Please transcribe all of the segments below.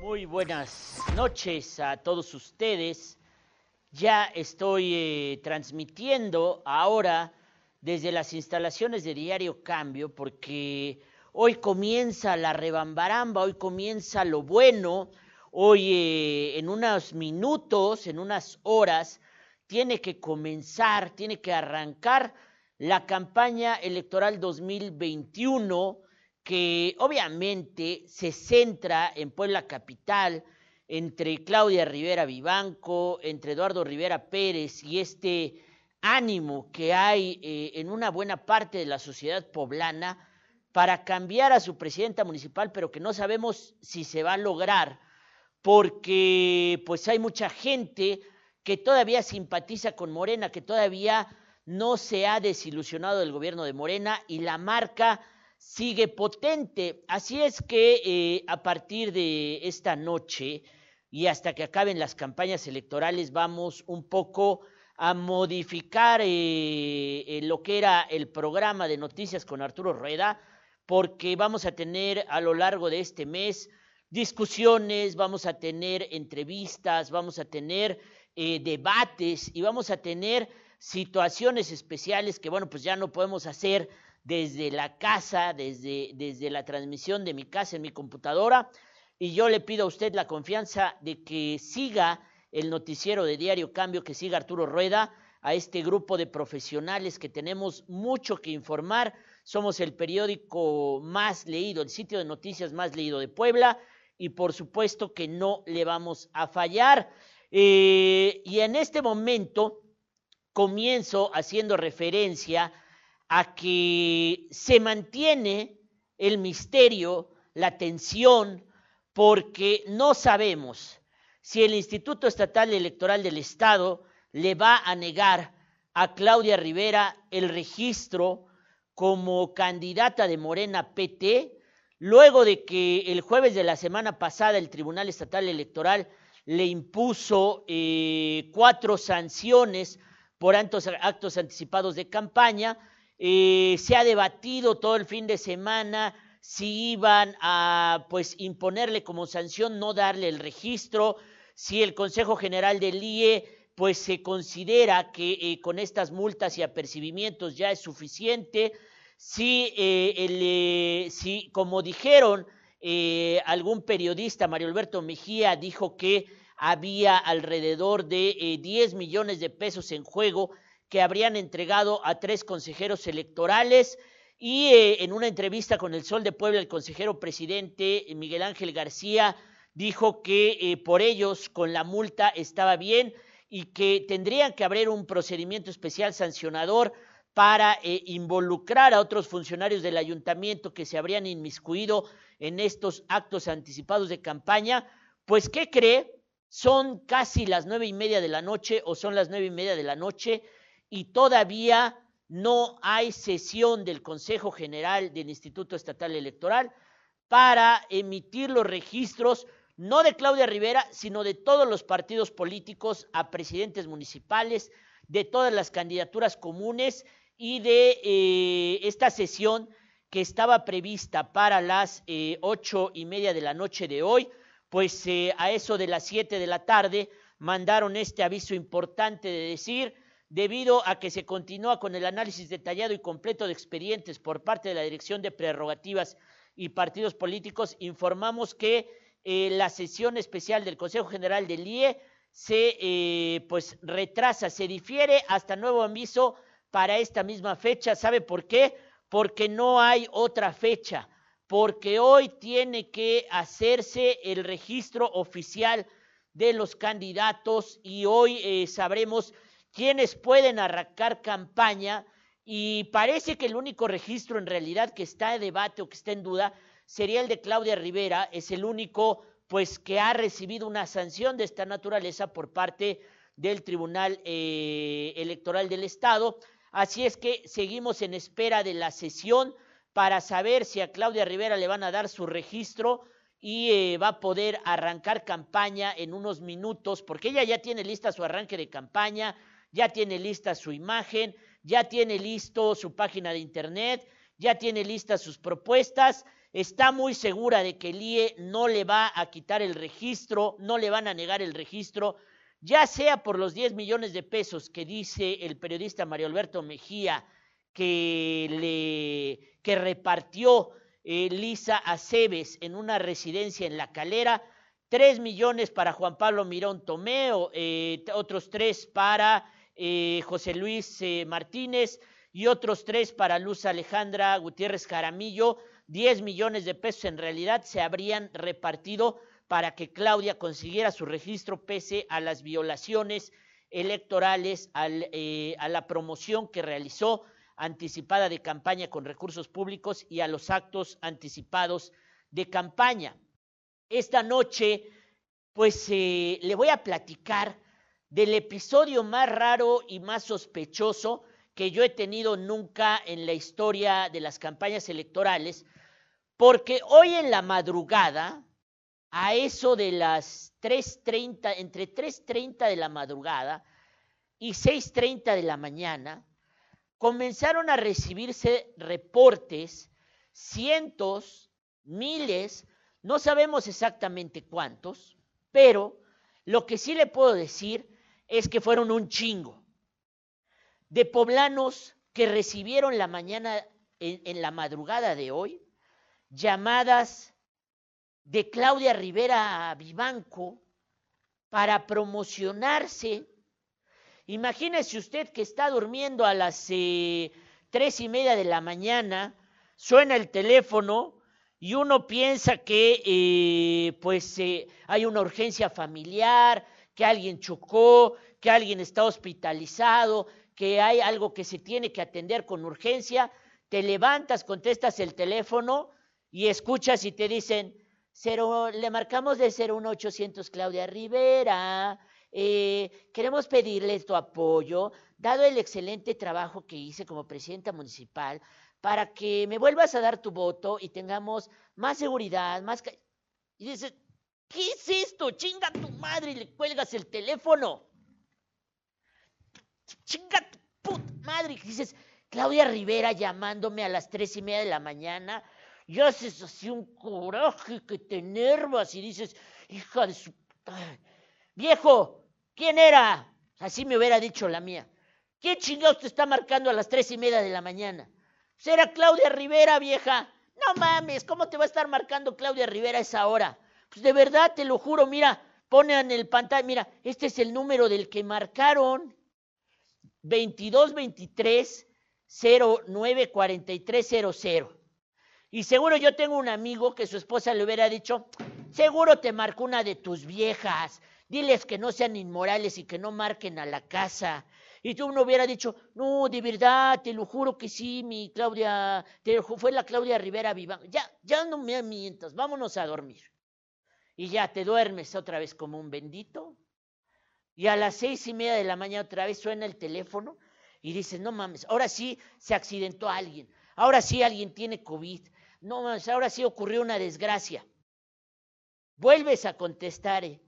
Muy buenas noches a todos ustedes. Ya estoy eh, transmitiendo ahora desde las instalaciones de Diario Cambio porque hoy comienza la rebambaramba, hoy comienza lo bueno, hoy eh, en unos minutos, en unas horas, tiene que comenzar, tiene que arrancar la campaña electoral 2021 que obviamente se centra en Puebla Capital, entre Claudia Rivera Vivanco, entre Eduardo Rivera Pérez y este ánimo que hay eh, en una buena parte de la sociedad poblana para cambiar a su presidenta municipal, pero que no sabemos si se va a lograr, porque pues hay mucha gente que todavía simpatiza con Morena, que todavía no se ha desilusionado del gobierno de Morena y la marca sigue potente. Así es que eh, a partir de esta noche y hasta que acaben las campañas electorales vamos un poco a modificar eh, eh, lo que era el programa de noticias con Arturo Rueda, porque vamos a tener a lo largo de este mes discusiones, vamos a tener entrevistas, vamos a tener debates y vamos a tener situaciones especiales que, bueno, pues ya no podemos hacer desde la casa, desde, desde la transmisión de mi casa en mi computadora. Y yo le pido a usted la confianza de que siga el noticiero de Diario Cambio, que siga Arturo Rueda, a este grupo de profesionales que tenemos mucho que informar. Somos el periódico más leído, el sitio de noticias más leído de Puebla y por supuesto que no le vamos a fallar. Eh, y en este momento comienzo haciendo referencia a que se mantiene el misterio, la tensión, porque no sabemos si el Instituto Estatal Electoral del Estado le va a negar a Claudia Rivera el registro como candidata de Morena PT, luego de que el jueves de la semana pasada el Tribunal Estatal Electoral le impuso eh, cuatro sanciones por actos anticipados de campaña, eh, se ha debatido todo el fin de semana si iban a pues imponerle como sanción no darle el registro, si el Consejo General del IE pues se considera que eh, con estas multas y apercibimientos ya es suficiente, si, eh, si como dijeron algún periodista, Mario Alberto Mejía, dijo que había alrededor de 10 millones de pesos en juego que habrían entregado a tres consejeros electorales y eh, en una entrevista con el Sol de Puebla el consejero presidente eh, Miguel Ángel García dijo que eh, por ellos con la multa estaba bien y que tendrían que abrir un procedimiento especial sancionador para involucrar a otros funcionarios del ayuntamiento que se habrían inmiscuido en estos actos anticipados de campaña. Pues, ¿qué cree? Son casi las nueve y media de la noche o son las nueve y media de la noche y todavía no hay sesión del Consejo General del Instituto Estatal Electoral para emitir los registros no de Claudia Rivera, sino de todos los partidos políticos a presidentes municipales, de todas las candidaturas comunes y de eh, esta sesión que estaba prevista para las eh, ocho y media de la noche de hoy, pues eh, a eso de las siete de la tarde mandaron este aviso importante de decir debido a que se continúa con el análisis detallado y completo de expedientes por parte de la Dirección de Prerrogativas y Partidos Políticos, informamos que eh, la sesión especial del Consejo General del IE se eh, pues retrasa, se difiere hasta nuevo aviso para esta misma fecha. ¿Sabe por qué? Porque no hay otra fecha, porque hoy tiene que hacerse el registro oficial de los candidatos y hoy eh, sabremos quienes pueden arrancar campaña y parece que el único registro en realidad que está en debate o que está en duda sería el de Claudia Rivera, es el único pues que ha recibido una sanción de esta naturaleza por parte del Tribunal eh, Electoral del Estado. Así es que seguimos en espera de la sesión para saber si a Claudia Rivera le van a dar su registro y eh, va a poder arrancar campaña en unos minutos, porque ella ya tiene lista su arranque de campaña, ya tiene lista su imagen, ya tiene listo su página de internet, ya tiene listas sus propuestas. está muy segura de que el IE no le va a quitar el registro, no le van a negar el registro, ya sea por los 10 millones de pesos que dice el periodista Mario Alberto Mejía que, que repartió eh, Lisa Aceves en una residencia en La Calera, 3 millones para Juan Pablo Mirón Tomeo, eh, otros 3 para eh, José Luis Martínez y otros 3 para Luz Alejandra Gutiérrez Jaramillo. 10 millones de pesos en realidad se habrían repartido para que Claudia consiguiera su registro pese a las violaciones electorales, eh, a la promoción que realizó anticipada de campaña con recursos públicos y a los actos anticipados de campaña. Esta noche, pues eh, le voy a platicar del episodio más raro y más sospechoso que yo he tenido nunca en la historia de las campañas electorales, porque hoy en la madrugada, a eso de las 3.30, entre 3.30 de la madrugada y 6.30 de la mañana, comenzaron a recibirse reportes, cientos, miles, no sabemos exactamente cuántos, pero lo que sí le puedo decir es que fueron un chingo de poblanos que recibieron la mañana, en, la madrugada de hoy, llamadas de Claudia Rivera Vivanco para promocionarse. Imagínese usted que está durmiendo a las eh, tres y media de la mañana, suena el teléfono y uno piensa que eh, pues eh, hay una urgencia familiar, que alguien chocó, que alguien está hospitalizado, que hay algo que se tiene que atender con urgencia, te levantas, contestas el teléfono y escuchas y te dicen, le marcamos de 01800 Claudia Rivera. Eh, queremos pedirle tu apoyo, dado el excelente trabajo que hice como presidenta municipal, para que me vuelvas a dar tu voto y tengamos más seguridad, más... Y dices, ¿qué es esto? Chinga tu madre y le cuelgas el teléfono. Chinga tu puta madre. Y dices, Claudia Rivera llamándome a las tres y media de la mañana y haces así un coraje que te enervas y dices, hija de su... Viejo, ¿quién era? Así me hubiera dicho la mía. ¿Quién chingados te está marcando a las tres y media de la mañana? Será Claudia Rivera, vieja. No mames, ¿cómo te va a estar marcando Claudia Rivera a esa hora? Pues de verdad, te lo juro, mira, pone en el pantalla, mira, este es el número del que marcaron. 2223 094300. Y seguro yo tengo un amigo que su esposa le hubiera dicho, seguro te marcó una de tus viejas, diles que no sean inmorales y que no marquen a la casa. Y tú uno hubiera dicho, no, de verdad, te lo juro que sí, mi Claudia, te, fue la Claudia Rivera Viva. Ya, ya no me mientas, vámonos a dormir. Y ya te duermes otra vez como un bendito. Y a las seis y media de la mañana otra vez suena el teléfono y dices, no mames, ahora sí se accidentó alguien, ahora sí alguien tiene COVID, no, ahora sí ocurrió una desgracia. Vuelves a contestar. Eh,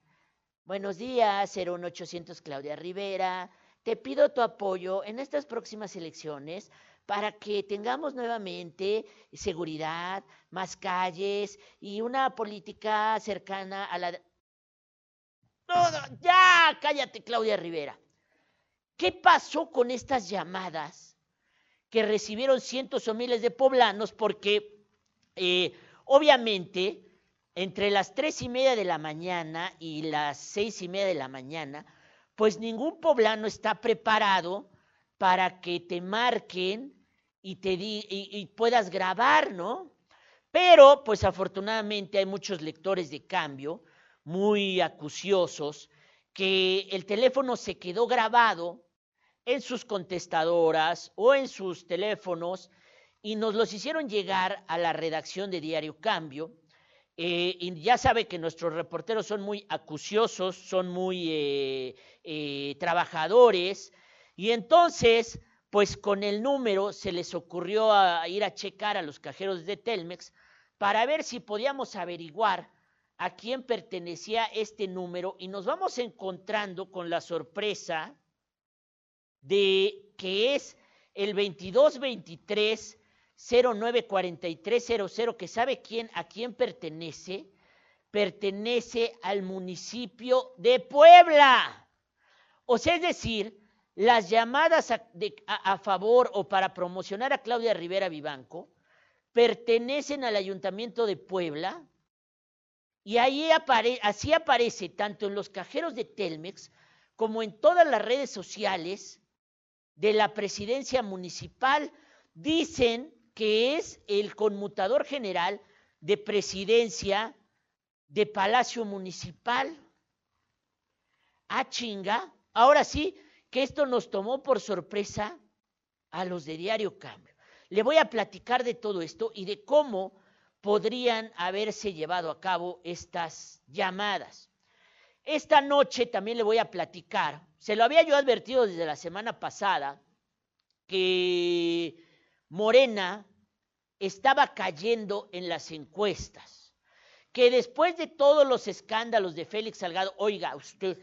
Buenos días, 01800 Claudia Rivera. Te pido tu apoyo en estas próximas elecciones para que tengamos nuevamente seguridad, más calles y una política cercana a la... ya, cállate, Claudia Rivera. ¿Qué pasó con estas llamadas que recibieron cientos o miles de poblanos? Porque eh, obviamente, entre las tres y media de la mañana y las seis y media de la mañana, pues ningún poblano está preparado para que te marquen y, te y, puedas grabar, ¿no? Pero, pues afortunadamente hay muchos lectores de cambio muy acuciosos que el teléfono se quedó grabado en sus contestadoras o en sus teléfonos y nos los hicieron llegar a la redacción de Diario Cambio. Eh, y ya sabe que nuestros reporteros son muy acuciosos, son muy eh, eh, trabajadores, y entonces, pues con el número se les ocurrió ir a checar a los cajeros de Telmex para ver si podíamos averiguar a quién pertenecía este número y nos vamos encontrando con la sorpresa de que es el 2223 094300, que sabe quién, a quién pertenece, pertenece al municipio de Puebla. O sea, es decir, las llamadas a, favor o para promocionar a Claudia Rivera Vivanco pertenecen al Ayuntamiento de Puebla y así aparece tanto en los cajeros de Telmex como en todas las redes sociales de la presidencia municipal. Dicen que es el conmutador general de presidencia de Palacio Municipal. Ah, chinga. Ahora sí, que esto nos tomó por sorpresa a los de Diario Cambio. Le voy a platicar de todo esto y de cómo podrían haberse llevado a cabo estas llamadas. Esta noche también le voy a platicar, se lo había yo advertido desde la semana pasada, que Morena estaba cayendo en las encuestas, que después de todos los escándalos de Félix Salgado, oiga usted,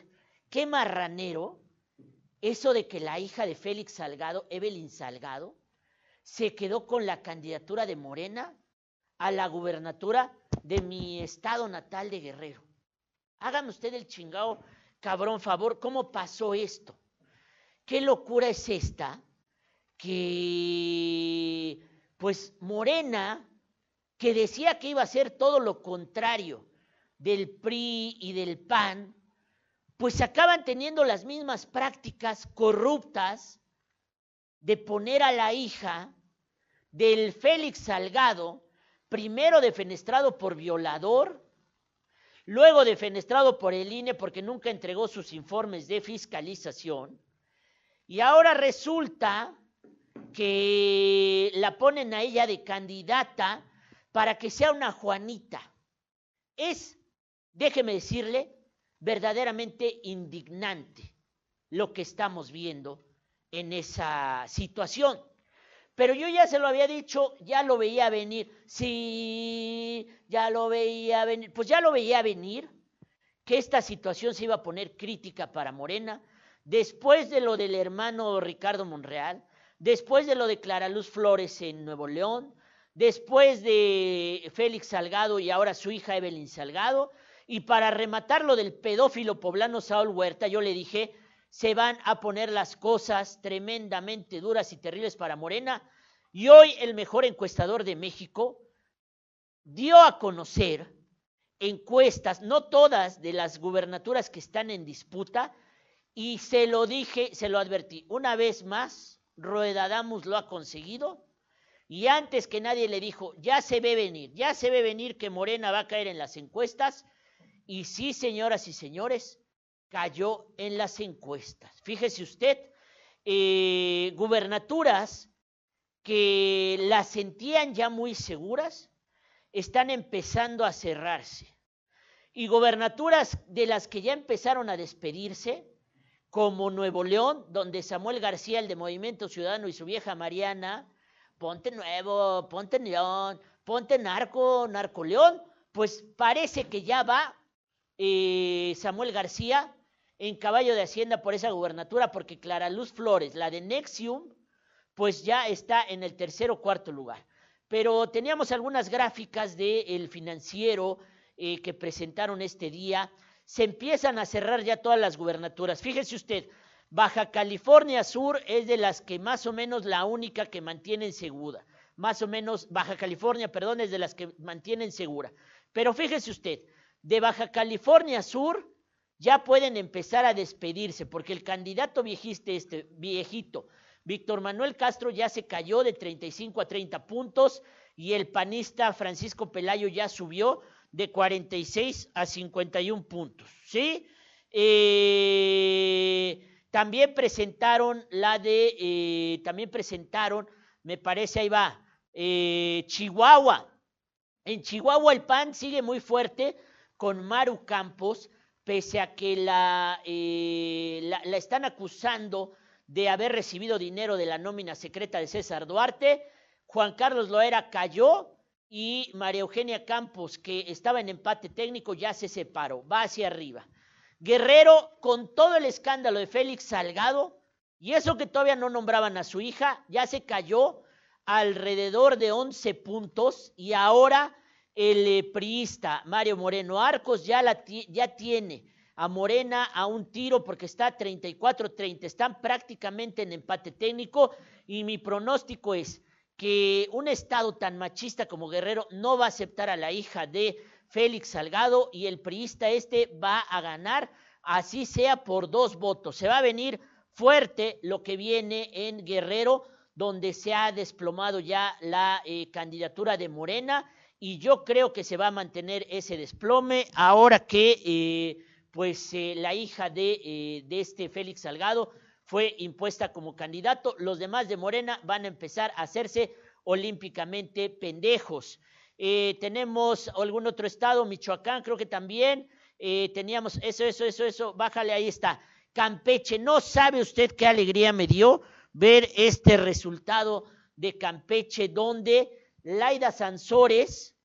qué marranero eso de que la hija de Félix Salgado, Evelyn Salgado, se quedó con la candidatura de Morena a la gubernatura de mi estado natal de Guerrero. Hágame usted el chingado, cabrón, favor, ¿cómo pasó esto? ¿Qué locura es esta? Que, pues, Morena, que decía que iba a ser todo lo contrario del PRI y del PAN, pues acaban teniendo las mismas prácticas corruptas de poner a la hija del Félix Salgado, primero defenestrado por violador, luego defenestrado por el INE porque nunca entregó sus informes de fiscalización, y ahora resulta que la ponen a ella de candidata para que sea una Juanita. Es, déjeme decirle, verdaderamente indignante lo que estamos viendo en esa situación. Pero yo ya se lo había dicho, ya lo veía venir. Sí, ya lo veía venir. Pues ya lo veía venir que esta situación se iba a poner crítica para Morena, después de lo del hermano Ricardo Monreal, después de lo de Clara Luz Flores en Nuevo León, después de Félix Salgado y ahora su hija Evelyn Salgado, y para rematar lo del pedófilo poblano Saúl Huerta, yo le dije, se van a poner las cosas tremendamente duras y terribles para Morena. Y hoy el mejor encuestador de México dio a conocer encuestas, no todas de las gubernaturas que están en disputa, y se lo dije, se lo advertí. Una vez más, Rueda Damus lo ha conseguido, y antes que nadie le dijo, ya se ve venir, ya se ve venir que Morena va a caer en las encuestas, y sí, señoras y señores, cayó en las encuestas. Fíjese usted, eh, gubernaturas que las sentían ya muy seguras, están empezando a cerrarse. Y gobernaturas de las que ya empezaron a despedirse, como Nuevo León, donde Samuel García, el de Movimiento Ciudadano, y su vieja Mariana, ponte nuevo, ponte León, ponte narco, narco León, pues parece que ya va eh, Samuel García en caballo de Hacienda por esa gubernatura, porque Clara Luz Flores, la de Nexium, pues ya está en el tercer o cuarto lugar. Pero teníamos algunas gráficas del financiero eh, que presentaron este día. Se empiezan a cerrar ya todas las gubernaturas. Fíjese usted, Baja California Sur es de las que más o menos la única que mantienen segura. Más o menos, Baja California, perdón, es de las que mantienen segura. Pero fíjese usted, de Baja California Sur ya pueden empezar a despedirse, porque el candidato viejiste, este, viejito, Víctor Manuel Castro ya se cayó de 35 a 30 puntos y el panista Francisco Pelayo ya subió de 46 a 51 puntos, ¿sí? Eh, también presentaron la de, eh, también presentaron, me parece, ahí va, eh, Chihuahua. En Chihuahua el PAN sigue muy fuerte, con Maru Campos, pese a que eh, la, la, están acusando de haber recibido dinero de la nómina secreta de César Duarte. Juan Carlos Loera cayó y María Eugenia Campos, que estaba en empate técnico, ya se separó, va hacia arriba. Guerrero, con todo el escándalo de Félix Salgado, y eso que todavía no nombraban a su hija, ya se cayó alrededor de 11 puntos y ahora el priista Mario Moreno Arcos ya, la, ya tiene a Morena a un tiro porque está 34-30, están prácticamente en empate técnico y mi pronóstico es que un estado tan machista como Guerrero no va a aceptar a la hija de Félix Salgado y el priista este va a ganar, así sea por dos votos. Se va a venir fuerte lo que viene en Guerrero, donde se ha desplomado ya la eh, candidatura de Morena y yo creo que se va a mantener ese desplome ahora que eh, pues eh, la hija de, de este Félix Salgado fue impuesta como candidato. Los demás de Morena van a empezar a hacerse olímpicamente pendejos. Eh, tenemos algún otro estado, Michoacán, creo que también. Eh, teníamos eso, eso, eso, eso. Bájale, ahí está. Campeche, no sabe usted qué alegría me dio ver este resultado de Campeche, donde Laida Sansores,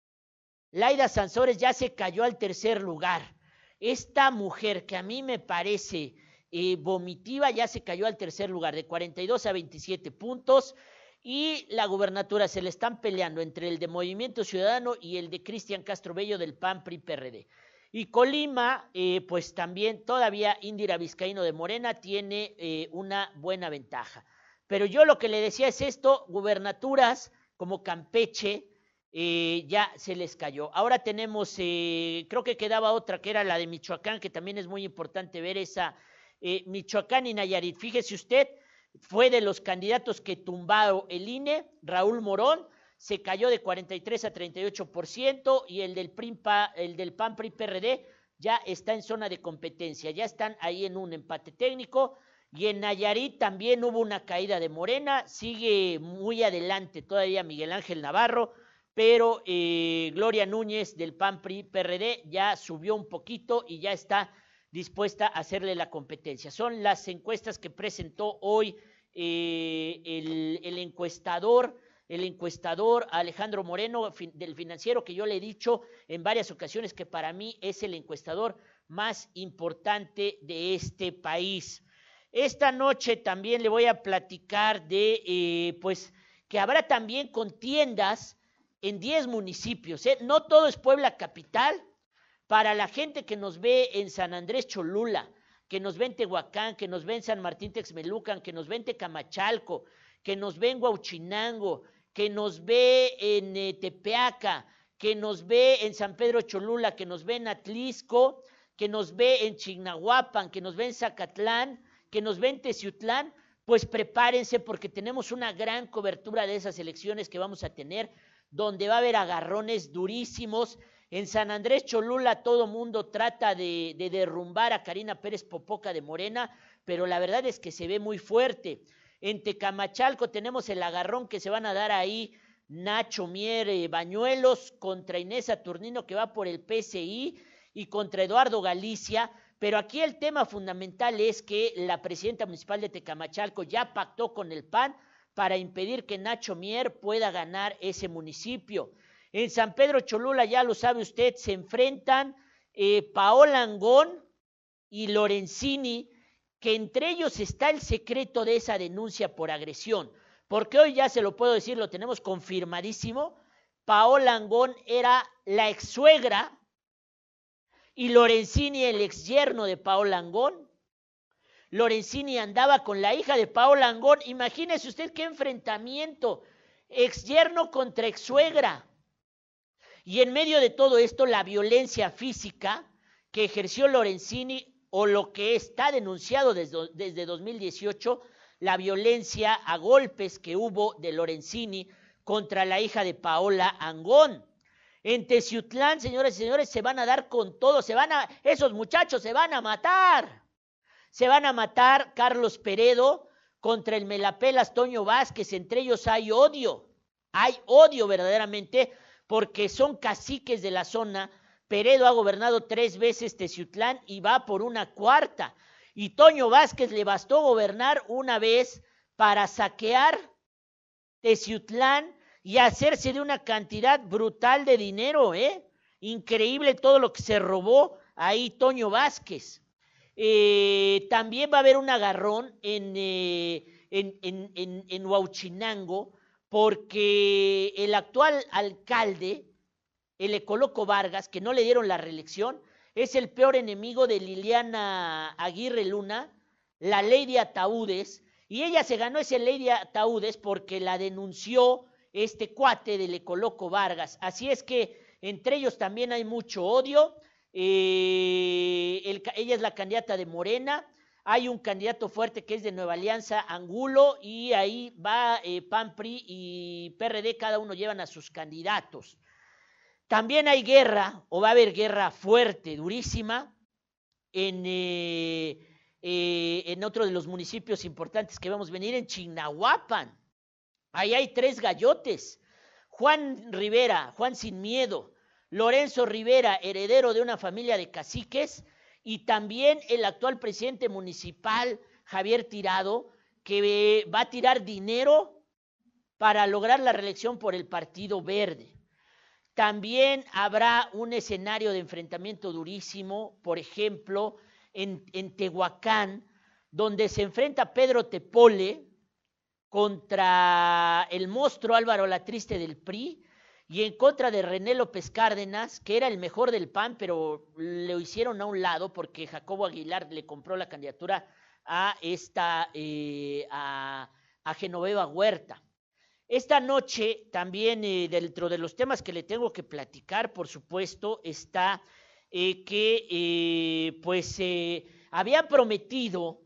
Laida Sansores ya se cayó al tercer lugar. Esta mujer que a mí me parece eh, vomitiva ya se cayó al tercer lugar, de 42 a 27 puntos. Y la gubernatura se le están peleando entre el de Movimiento Ciudadano y el de Cristian Castro Bello del PAN PRI PRD. Y Colima, eh, pues también todavía Indira Vizcaíno de Morena tiene eh, una buena ventaja. Pero yo lo que le decía es esto, gubernaturas como Campeche, ya se les cayó. Ahora tenemos, creo que quedaba otra que era la de Michoacán, que también es muy importante ver esa eh, Michoacán y Nayarit. Fíjese usted, fue de los candidatos que tumbaron el INE, Raúl Morón, se cayó de 43 a 38% y el del, PRIMPA, el del PAN PRI PRD ya está en zona de competencia, ya están ahí en un empate técnico. Y en Nayarit también hubo una caída de Morena, sigue muy adelante todavía Miguel Ángel Navarro, pero eh, Gloria Núñez del PAN PRI PRD ya subió un poquito y ya está dispuesta a hacerle la competencia. Son las encuestas que presentó hoy eh, el, encuestador, el encuestador Alejandro Moreno del financiero, que yo le he dicho en varias ocasiones que para mí es el encuestador más importante de este país. Esta noche también le voy a platicar de, eh, pues, que habrá también contiendas en 10 municipios. ¿eh? No todo es Puebla Capital, para la gente que nos ve en San Andrés Cholula, que nos ve en Tehuacán, que nos ve en San Martín Texmelucan, que nos ve en Tecamachalco, que nos ve en Huauchinango, que nos ve en eh, Tepeaca, que nos ve en San Pedro Cholula, que nos ve en Atlisco, que nos ve en Chignahuapan, que nos ve en Zacatlán, que nos ve en Teciutlán, pues prepárense porque tenemos una gran cobertura de esas elecciones que vamos a tener, donde va a haber agarrones durísimos en San Andrés Cholula todo mundo trata de, derrumbar a Karina Pérez Popoca de Morena, pero la verdad es que se ve muy fuerte. En Tecamachalco tenemos el agarrón que se van a dar ahí Nacho Mier eh, Bañuelos contra Inés Saturnino que va por el PCI y contra Eduardo Galicia. Pero aquí el tema fundamental es que la presidenta municipal de Tecamachalco ya pactó con el PAN para impedir que Nacho Mier pueda ganar ese municipio. En San Pedro Cholula, ya lo sabe usted, se enfrentan eh, Paola Angón y Lorenzini, que entre ellos está el secreto de esa denuncia por agresión. Porque hoy ya se lo puedo decir, lo tenemos confirmadísimo. Paola Angón era la ex suegra y Lorenzini el ex yerno de Paola Angón. Lorenzini andaba con la hija de Paola Angón. Imagínese usted qué enfrentamiento. Ex yerno contra ex suegra. Y en medio de todo esto, la violencia física que ejerció Lorenzini o lo que está denunciado desde, desde 2018, la violencia a golpes que hubo de Lorenzini contra la hija de Paola Angón. En Teciutlán, señores y señores, se van a dar con todo, se van a, esos muchachos se van a matar. Se van a matar Carlos Peredo contra el Melapelas Toño Vázquez, entre ellos hay odio, hay odio verdaderamente porque son caciques de la zona. Peredo ha gobernado tres veces Teciutlán y va por una cuarta. Y Toño Vázquez le bastó gobernar una vez para saquear Teciutlán y hacerse de una cantidad brutal de dinero, ¿eh? Increíble todo lo que se robó ahí Toño Vázquez. Eh, también va a haber un agarrón en, eh, en, en, en, porque el actual alcalde, el Ecoloco Vargas, que no le dieron la reelección, es el peor enemigo de Liliana Aguirre Luna, la ley de ataúdes, y ella se ganó esa ley de ataúdes porque la denunció este cuate del Ecoloco Vargas. Así es que entre ellos también hay mucho odio. Eh, ella es la candidata de Morena. Hay un candidato fuerte que es de Nueva Alianza, Angulo, y ahí va eh, PAN, PRI y PRD, cada uno llevan a sus candidatos. También hay guerra, o va a haber guerra fuerte, durísima, en, eh, eh, en otro de los municipios importantes que vamos a venir, en Chignahuapan. Ahí hay tres gallotes. Juan Rivera, Juan Sin Miedo, Lorenzo Rivera, heredero de una familia de caciques, y también el actual presidente municipal, Javier Tirado, que va a tirar dinero para lograr la reelección por el Partido Verde. También habrá un escenario de enfrentamiento durísimo, por ejemplo, en, Tehuacán, donde se enfrenta Pedro Tepole contra el monstruo Álvaro Latriste del PRI y en contra de René López Cárdenas, que era el mejor del PAN, pero lo hicieron a un lado porque Jacobo Aguilar le compró la candidatura a esta eh, a Genoveva Huerta. Esta noche también eh, dentro de los temas que le tengo que platicar, por supuesto, está eh, que pues había prometido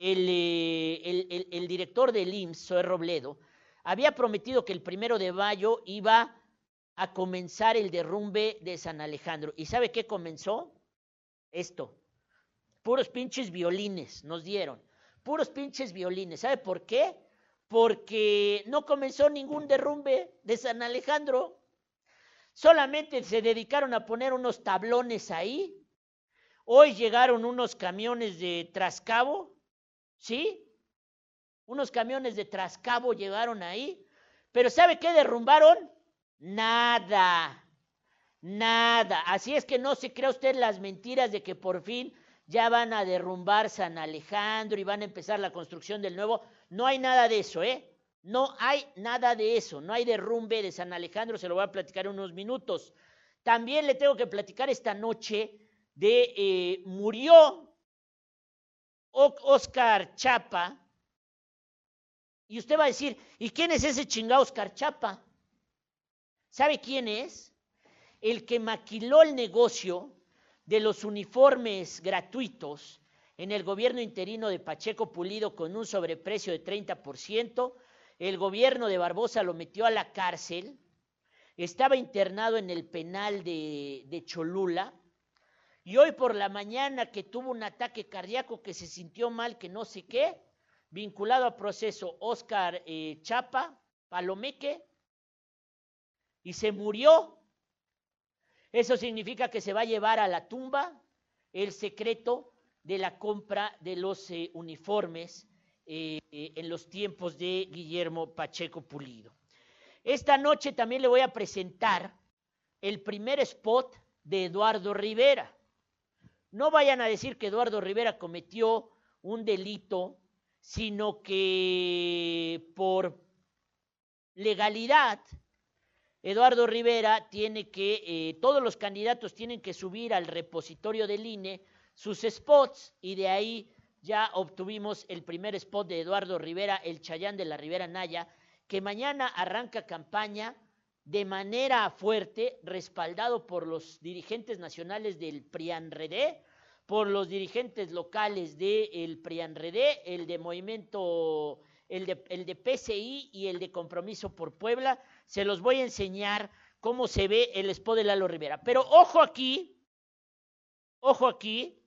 el, el, director del IMSS, Zoe Robledo, había prometido que el primero de mayo iba a comenzar el derrumbe de San Alejandro. ¿Y sabe qué comenzó? Esto. Puros pinches violines nos dieron. Puros pinches violines. ¿Sabe por qué? porque no comenzó ningún derrumbe de San Alejandro. Solamente se dedicaron a poner unos tablones ahí. Hoy llegaron unos camiones de Trascabo, ¿sí? Unos camiones de Trascabo llegaron ahí. Pero ¿sabe qué derrumbaron? Nada, nada. Así es que no se crea usted las mentiras de que por fin ya van a derrumbar San Alejandro y van a empezar la construcción del nuevo. No hay nada de eso, ¿eh? No hay nada de eso, no hay derrumbe de San Alejandro, se lo voy a platicar en unos minutos. También le tengo que platicar esta noche de eh, murió Oscar Chapa. Y usted va a decir, ¿y quién es ese chingado Oscar Chapa? ¿Sabe quién es? El que maquiló el negocio de los uniformes gratuitos en el gobierno interino de Pacheco Pulido con un sobreprecio de 30%, el gobierno de Barbosa lo metió a la cárcel, estaba internado en el penal de, de Cholula, y hoy por la mañana que tuvo un ataque cardíaco que se sintió mal, que no sé qué, vinculado a proceso Oscar eh, Chapa, Palomeque, y se murió eso significa que se va a llevar a la tumba el secreto de la compra de los eh, uniformes eh, en los tiempos de Guillermo Pacheco Pulido. Esta noche también le voy a presentar el primer spot de Eduardo Rivera. No vayan a decir que Eduardo Rivera cometió un delito, sino que por legalidad Eduardo Rivera tiene que, eh, todos los candidatos tienen que subir al repositorio del INE sus spots y de ahí ya obtuvimos el primer spot de Eduardo Rivera, el Chayán de la Rivera Naya, que mañana arranca campaña de manera fuerte, respaldado por los dirigentes nacionales del PRIANREDE, por los dirigentes locales del PRIANREDE, el de Movimiento, el de, el de PCI y el de Compromiso por Puebla se los voy a enseñar cómo se ve el spot de Lalo Rivera. Pero ojo aquí, ojo aquí,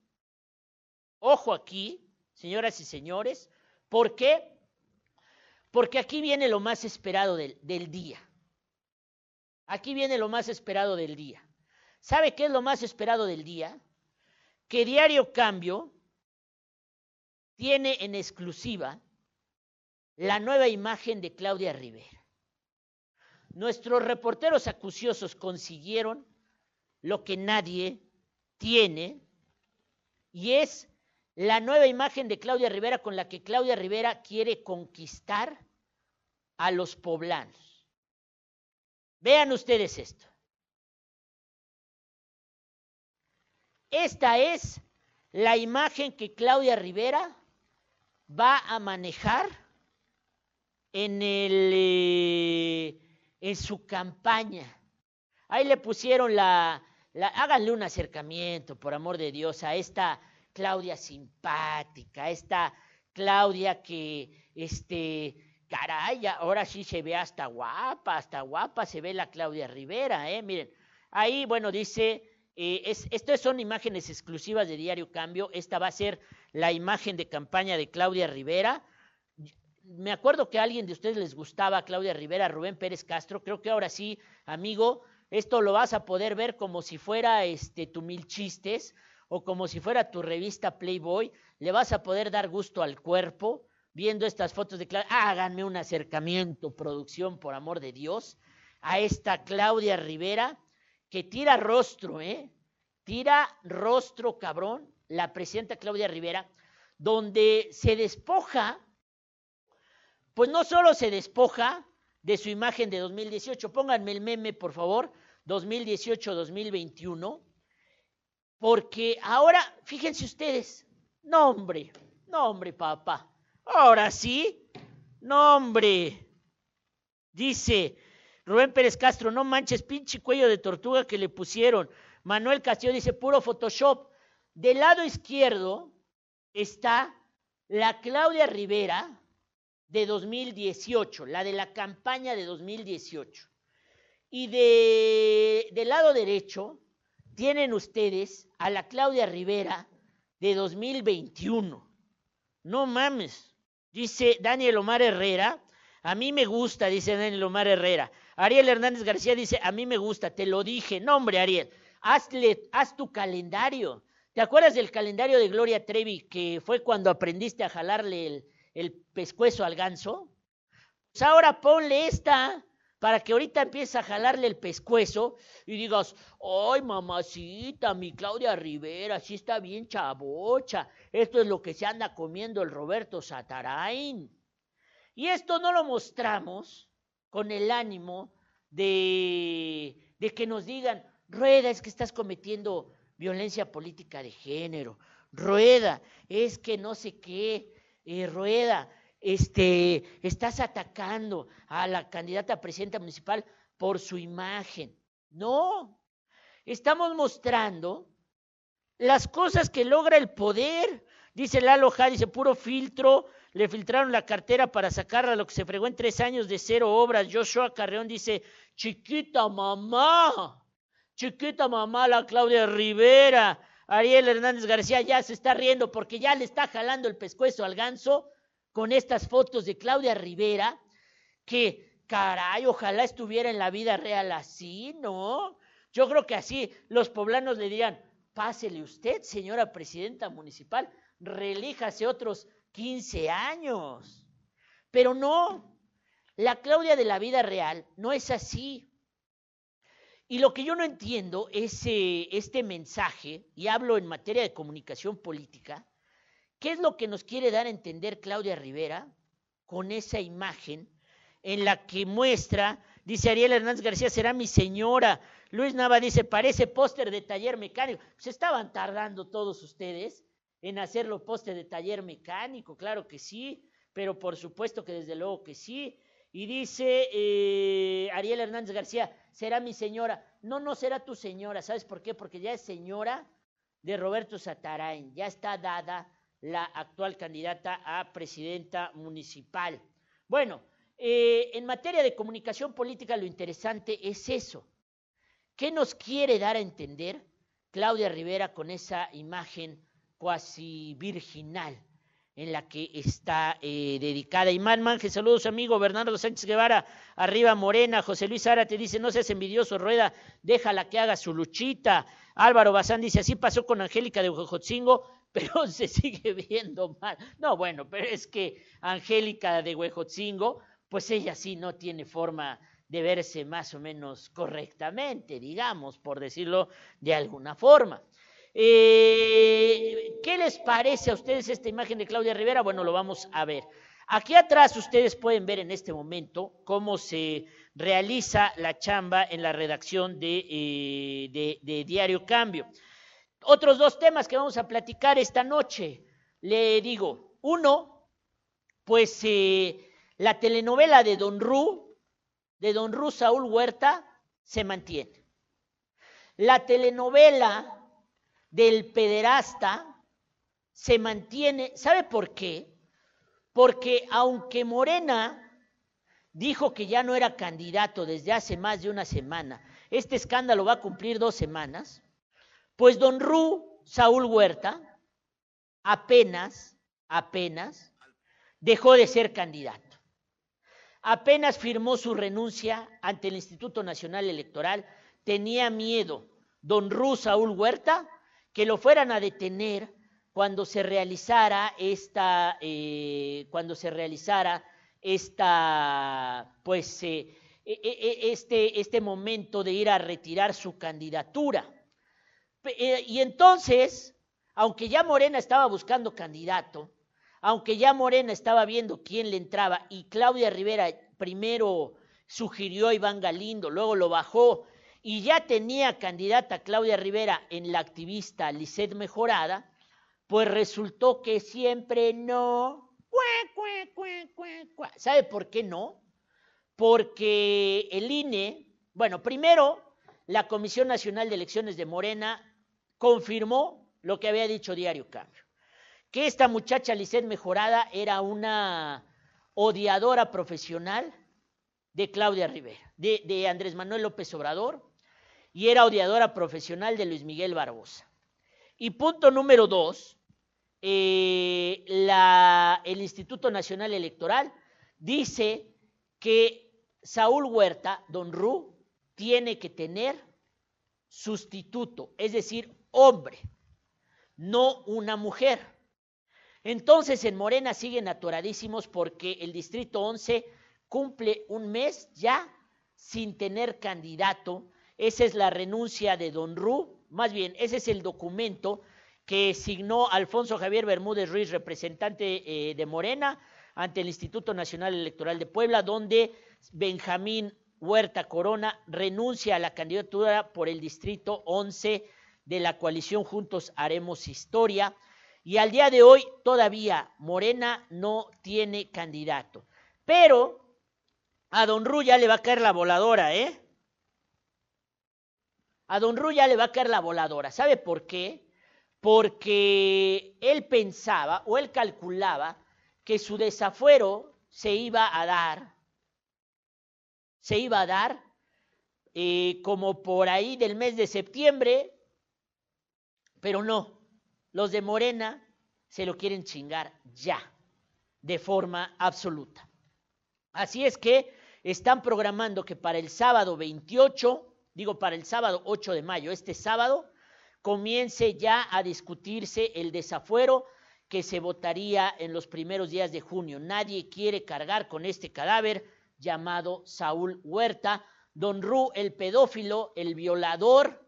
ojo aquí, señoras y señores, ¿por qué? Porque aquí viene lo más esperado del, del día. Aquí viene lo más esperado del día. ¿Sabe qué es lo más esperado del día? Que Diario Cambio tiene en exclusiva la nueva imagen de Claudia Rivera. Nuestros reporteros acuciosos consiguieron lo que nadie tiene y es la nueva imagen de Claudia Rivera con la que Claudia Rivera quiere conquistar a los poblanos. Vean ustedes esto. Esta es la imagen que Claudia Rivera va a manejar en, el, eh, en su campaña. Ahí le pusieron la, la, háganle un acercamiento, por amor de Dios, a esta Claudia simpática, a esta Claudia que, este, caray, ahora sí se ve hasta guapa, hasta guapa se ve la Claudia Rivera, ¿eh? Miren, ahí, bueno, dice, eh, es, estas son imágenes exclusivas de Diario Cambio, esta va a ser la imagen de campaña de Claudia Rivera. Me acuerdo que a alguien de ustedes les gustaba Claudia Rivera, Rubén Pérez Castro, creo que ahora sí, amigo, esto lo vas a poder ver como si fuera este tu mil chistes o como si fuera tu revista Playboy, le vas a poder dar gusto al cuerpo viendo estas fotos de Claudia. Háganme un acercamiento, producción, por amor de Dios, a esta Claudia Rivera que tira rostro, ¿eh? Tira rostro, cabrón, la presidenta Claudia Rivera, donde se despoja, pues no solo se despoja de su imagen de 2018, pónganme el meme, por favor, 2018-2021, porque ahora, fíjense ustedes, no hombre, no hombre, papá, ahora sí, no hombre, dice Rubén Pérez Castro, no manches, pinche cuello de tortuga que le pusieron. Manuel Castillo dice, puro Photoshop. Del lado izquierdo está la Claudia Rivera de 2018, la de la campaña de 2018. Y de, del lado derecho tienen ustedes a la Claudia Rivera de 2021. No mames, dice Daniel Omar Herrera. A mí me gusta, dice Daniel Omar Herrera. Ariel Hernández García dice, a mí me gusta, te lo dije. No, hombre, Ariel, hazle, haz tu calendario. ¿Te acuerdas del calendario de Gloria Trevi que fue cuando aprendiste a jalarle el, el pescuezo al ganso? Pues ahora ponle esta para que ahorita empiece a jalarle el pescuezo y digas, ay mamacita, mi Claudia Rivera, sí está bien chabocha, esto es lo que se anda comiendo el Roberto Satarain. Y esto no lo mostramos con el ánimo de, de que nos digan, Rueda, es que estás cometiendo violencia política de género, Rueda, es que no sé qué, eh, Rueda, este, estás atacando a la candidata a presidenta municipal por su imagen. No, estamos mostrando las cosas que logra el poder. Dice Lalo Ja, dice puro filtro, le filtraron la cartera para sacarla, lo que se fregó en tres años de cero obras. Joshua Carreón dice, chiquita mamá, chiquita mamá, la Claudia Rivera. Ariel Hernández García ya se está riendo porque ya le está jalando el pescuezo al ganso con estas fotos de Claudia Rivera, que caray, ojalá estuviera en la vida real así, ¿no? Yo creo que así los poblanos le dirían, pásele usted, señora presidenta municipal, relíjase otros 15 años. Pero no, la Claudia de la vida real no es así. Y lo que yo no entiendo es eh, este mensaje, y hablo en materia de comunicación política, ¿qué es lo que nos quiere dar a entender Claudia Rivera con esa imagen en la que muestra, dice Ariel Hernández García, será mi señora. Luis Nava dice, parece póster de taller mecánico. Se estaban tardando todos ustedes en hacerlo poste de taller mecánico, claro que sí, pero por supuesto que desde luego que sí. Y dice eh, Ariel Hernández García, será mi señora. No, no será tu señora, ¿sabes por qué? Porque ya es señora de Roberto Satarain, ya está dada la actual candidata a presidenta municipal. Bueno, eh, en materia de comunicación política lo interesante es eso. ¿Qué nos quiere dar a entender Claudia Rivera con esa imagen cuasi virginal en la que está eh, dedicada. Imán Manje, saludos amigo, Bernardo Sánchez Guevara, arriba Morena, José Luis Ara te dice, no seas envidioso, Rueda, déjala que haga su luchita. Álvaro Bazán dice, así pasó con Angélica de Huejotzingo, pero se sigue viendo mal. No, bueno, pero es que Angélica de Huejotzingo, pues ella sí no tiene forma de verse más o menos correctamente, digamos, por decirlo de alguna forma. Eh, ¿Qué les parece a ustedes esta imagen de Claudia Rivera? Bueno, lo vamos a ver. Aquí atrás ustedes pueden ver en este momento cómo se realiza la chamba en la redacción de, eh, de, Diario Cambio. Otros dos temas que vamos a platicar esta noche. Le digo, uno, pues eh, la telenovela de Don Ru, de Don Ru Saúl Huerta, se mantiene. La telenovela del pederasta se mantiene, ¿sabe por qué? Porque aunque Morena dijo que ya no era candidato desde hace más de una semana, este escándalo va a cumplir dos semanas, pues don Ru Saúl Huerta apenas, apenas dejó de ser candidato. Apenas firmó su renuncia ante el Instituto Nacional Electoral, tenía miedo don Ru Saúl Huerta que lo fueran a detener cuando se realizara esta, eh, cuando se realizara esta, pues, eh, e, e, e, este, este momento de ir a retirar su candidatura. Eh, y entonces, aunque ya Morena estaba buscando candidato, aunque ya Morena estaba viendo quién le entraba y Claudia Rivera primero sugirió a Iván Galindo, luego lo bajó y ya tenía candidata Claudia Rivera en la activista Lisset Mejorada, pues resultó que siempre no. ¿Sabe por qué no? Porque el INE, bueno, primero, la Comisión Nacional de Elecciones de Morena confirmó lo que había dicho Diario Cambio, que esta muchacha Lisset Mejorada era una odiadora profesional de Claudia Rivera, de, de Andrés Manuel López Obrador, y era odiadora profesional de Luis Miguel Barbosa. Y punto número dos, eh, el Instituto Nacional Electoral dice que Saúl Huerta, don Ru, tiene que tener sustituto, es decir, hombre, no una mujer. Entonces en Morena siguen atoradísimos porque el Distrito 11 cumple un mes ya sin tener candidato. Esa es la renuncia de don Ru, más bien, ese es el documento que signó Alfonso Javier Bermúdez Ruiz, representante eh, de Morena, ante el Instituto Nacional Electoral de Puebla, donde Benjamín Huerta Corona renuncia a la candidatura por el Distrito 11 de la coalición Juntos Haremos Historia. Y al día de hoy todavía Morena no tiene candidato. Pero a Don Ru ya le va a caer la voladora, ¿eh? A Don Ru ya le va a caer la voladora. ¿Sabe por qué? porque él pensaba o él calculaba que su desafuero se iba a dar, se iba a dar eh, como por ahí del mes de septiembre, pero no, los de Morena se lo quieren chingar ya, de forma absoluta. Así es que están programando que para el sábado 28, digo para el sábado 8 de mayo, este sábado, comience ya a discutirse el desafuero que se votaría en los primeros días de junio. Nadie quiere cargar con este cadáver llamado Saúl Huerta. Don Ru, el pedófilo, el violador,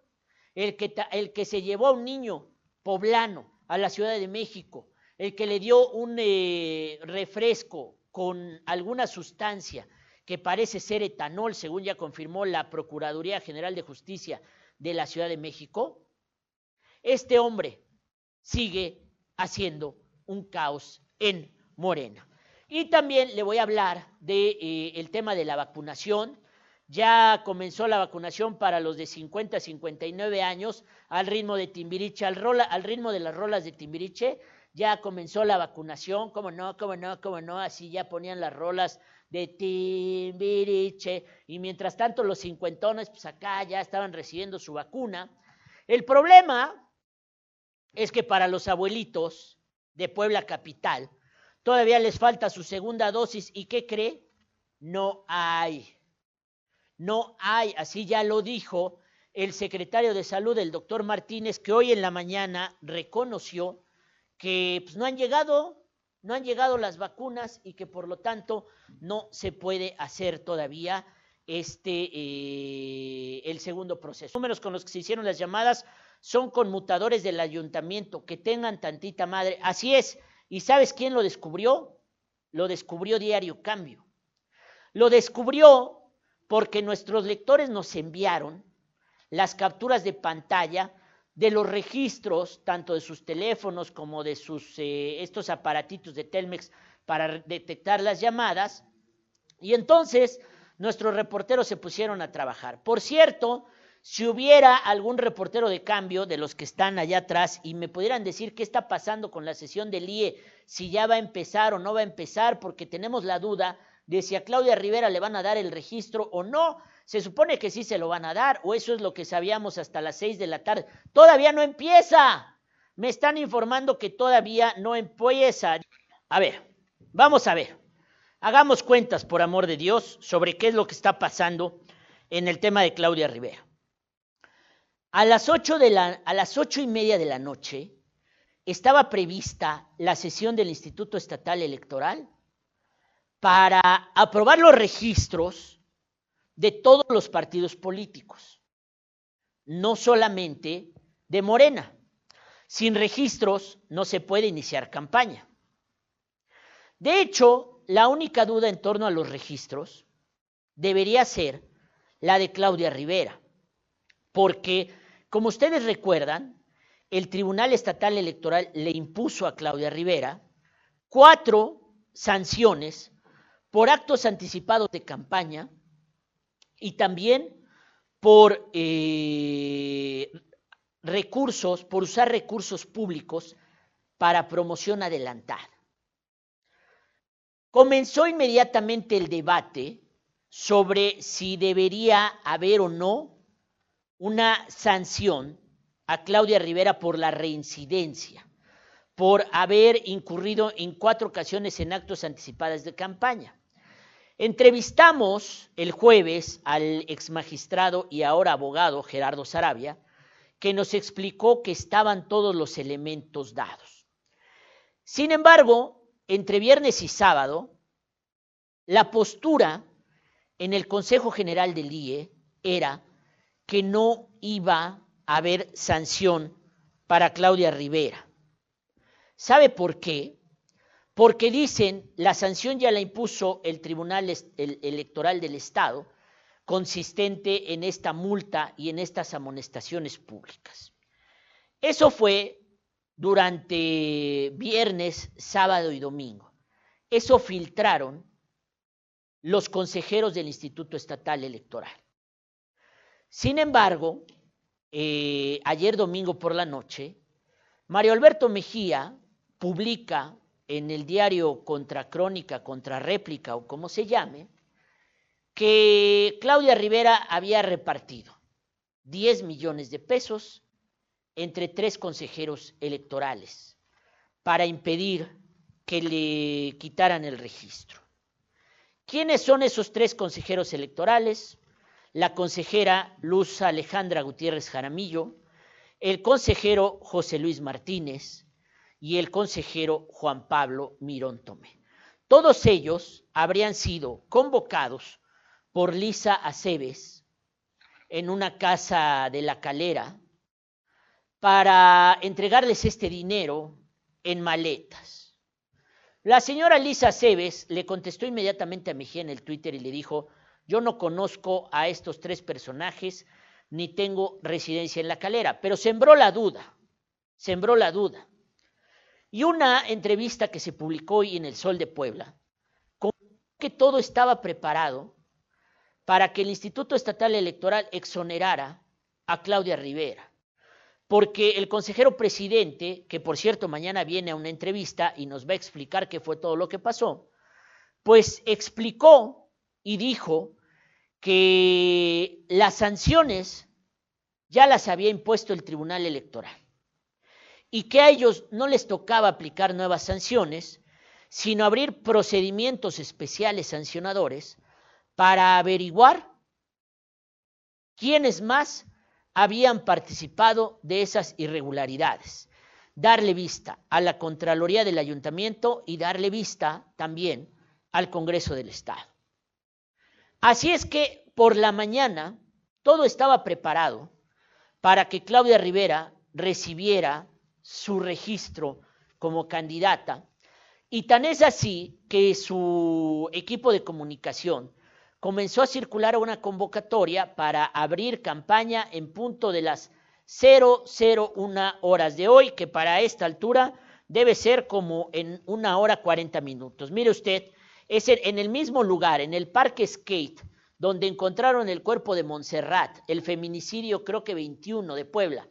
el que, el que se llevó a un niño poblano a la Ciudad de México, el que le dio un eh, refresco con alguna sustancia que parece ser etanol, según ya confirmó la Procuraduría General de Justicia de la Ciudad de México, este hombre sigue haciendo un caos en Morena. Y también le voy a hablar del de, eh, tema de la vacunación. Ya comenzó la vacunación para los de 50 a 59 años al ritmo de Timbiriche, al, al ritmo de las rolas de Timbiriche. Ya comenzó la vacunación, cómo no, cómo no, cómo no, así ya ponían las rolas de Timbiriche. Y mientras tanto los cincuentones, pues acá ya estaban recibiendo su vacuna. El problema es que para los abuelitos de Puebla Capital todavía les falta su segunda dosis y ¿qué cree? No hay. No hay, así ya lo dijo el secretario de salud, el doctor Martínez, que hoy en la mañana reconoció que pues, no han llegado, no han llegado las vacunas y que por lo tanto no se puede hacer todavía este eh, el segundo proceso. Números con los que se hicieron las llamadas son conmutadores del ayuntamiento, que tengan tantita madre. Así es. ¿Y sabes quién lo descubrió? lo descubrió Diario Cambio. Lo descubrió porque nuestros lectores nos enviaron las capturas de pantalla de los registros, tanto de sus teléfonos como de sus, eh, estos aparatitos de Telmex para detectar las llamadas. Y entonces nuestros reporteros se pusieron a trabajar. Por cierto, si hubiera algún reportero de cambio de los que están allá atrás y me pudieran decir qué está pasando con la sesión del IE, si ya va a empezar o no va a empezar, porque tenemos la duda de si a Claudia Rivera le van a dar el registro o no. Se supone que sí se lo van a dar, o eso es lo que sabíamos hasta las seis de la tarde. Todavía no empieza. Me están informando que todavía no empieza. A ver, vamos a ver. Hagamos cuentas, por amor de Dios, sobre qué es lo que está pasando en el tema de Claudia Rivera. A las ocho, de la, a las ocho y media de la noche estaba prevista la sesión del Instituto Estatal Electoral para aprobar los registros de todos los partidos políticos, no solamente de Morena. Sin registros no se puede iniciar campaña. De hecho, la única duda en torno a los registros debería ser la de Claudia Rivera, porque, como ustedes recuerdan, el Tribunal Estatal Electoral le impuso a Claudia Rivera cuatro sanciones por actos anticipados de campaña y también por eh, recursos, por usar recursos públicos para promoción adelantada. Comenzó inmediatamente el debate sobre si debería haber o no una sanción a Claudia Rivera por la reincidencia, por haber incurrido en cuatro ocasiones en actos anticipados de campaña. Entrevistamos el jueves al exmagistrado y ahora abogado Gerardo Sarabia, que nos explicó que estaban todos los elementos dados. Sin embargo, entre viernes y sábado, la postura en el Consejo General del IE era que no iba a haber sanción para Claudia Rivera. ¿Sabe por qué? Porque dicen la sanción ya la impuso el Tribunal Electoral del Estado, consistente en esta multa y en estas amonestaciones públicas. Eso fue durante viernes, sábado y domingo. Eso filtraron los consejeros del Instituto Estatal Electoral. Sin embargo, eh, ayer domingo por la noche, Mario Alberto Mejía publica en el diario Contra Crónica, Contra Réplica o como se llame, que Claudia Rivera había repartido 10 millones de pesos entre tres consejeros electorales para impedir que le quitaran el registro. ¿Quiénes son esos tres consejeros electorales? La consejera Luz Alejandra Gutiérrez Jaramillo, el consejero José Luis Martínez, y el consejero Juan Pablo Mirón Tomé. Todos ellos habrían sido convocados por Lisa Aceves en una casa de la calera para entregarles este dinero en maletas. La señora Lisa Aceves le contestó inmediatamente a Mejía en el Twitter y le dijo, yo no conozco a estos tres personajes ni tengo residencia en la calera, pero sembró la duda, sembró la duda. Y una entrevista que se publicó hoy en el Sol de Puebla, con que todo estaba preparado para que el Instituto Estatal Electoral exonerara a Claudia Rivera. Porque el consejero presidente, que por cierto mañana viene a una entrevista y nos va a explicar qué fue todo lo que pasó, pues explicó y dijo que las sanciones ya las había impuesto el Tribunal Electoral y que a ellos no les tocaba aplicar nuevas sanciones, sino abrir procedimientos especiales sancionadores para averiguar quiénes más habían participado de esas irregularidades, darle vista a la Contraloría del Ayuntamiento y darle vista también al Congreso del Estado. Así es que por la mañana todo estaba preparado para que Claudia Rivera recibiera su registro como candidata Y tan es así que su equipo de comunicación comenzó a circular una convocatoria para abrir campaña en punto de las 001 horas de hoy, que para esta altura debe ser como en una hora 40 minutos. Mire usted, es en el mismo lugar, en el Parque Skate, donde encontraron el cuerpo de Montserrat, el feminicidio creo que 21 de Puebla.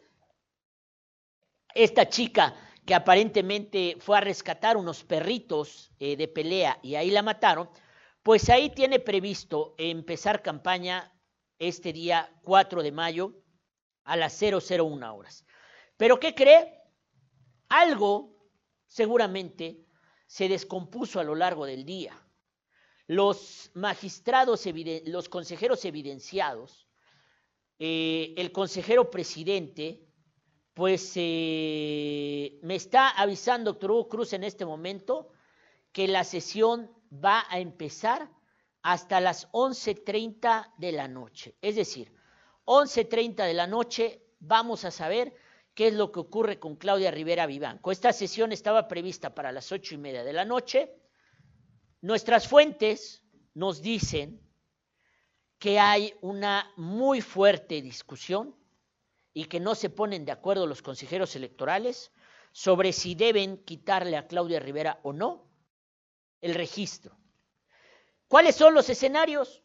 Esta chica que aparentemente fue a rescatar unos perritos eh, de pelea y ahí la mataron, pues ahí tiene previsto empezar campaña este día 4 de mayo a las 001 horas. Pero ¿qué cree? Algo seguramente se descompuso a lo largo del día. Los magistrados, los consejeros evidenciados, eh, el consejero presidente, pues eh, me está avisando, doctor Hugo Cruz, en este momento que la sesión va a empezar hasta las 11.30 de la noche. Es decir, 11.30 de la noche vamos a saber qué es lo que ocurre con Claudia Rivera Vivanco. Esta sesión estaba prevista para las ocho y media de la noche. Nuestras fuentes nos dicen que hay una muy fuerte discusión y que no se ponen de acuerdo los consejeros electorales sobre si deben quitarle a Claudia Rivera o no el registro. ¿Cuáles son los escenarios?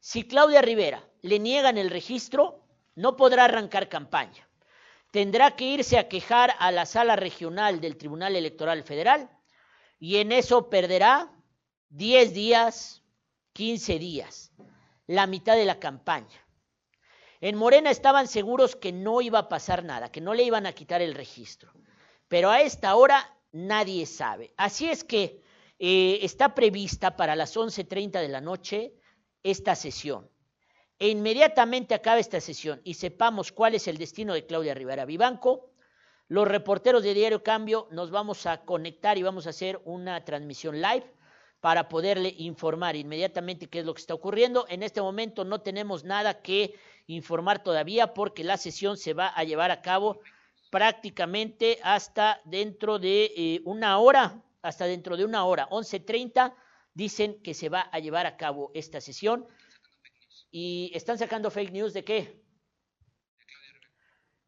Si Claudia Rivera le niegan el registro, no podrá arrancar campaña. Tendrá que irse a quejar a la sala regional del Tribunal Electoral Federal y en eso perderá 10 días, 15 días, la mitad de la campaña. En Morena estaban seguros que no iba a pasar nada, que no le iban a quitar el registro. Pero a esta hora nadie sabe. Así es que eh, está prevista para las 11.30 de la noche esta sesión. E inmediatamente acabe esta sesión y sepamos cuál es el destino de Claudia Rivera Vivanco, los reporteros de Diario Cambio nos vamos a conectar y vamos a hacer una transmisión live para poderle informar inmediatamente qué es lo que está ocurriendo. En este momento no tenemos nada que informar todavía porque la sesión se va a llevar a cabo prácticamente hasta dentro de eh, una hora, hasta dentro de una hora, 11.30, dicen que se va a llevar a cabo esta sesión. ¿Y están sacando fake news de qué?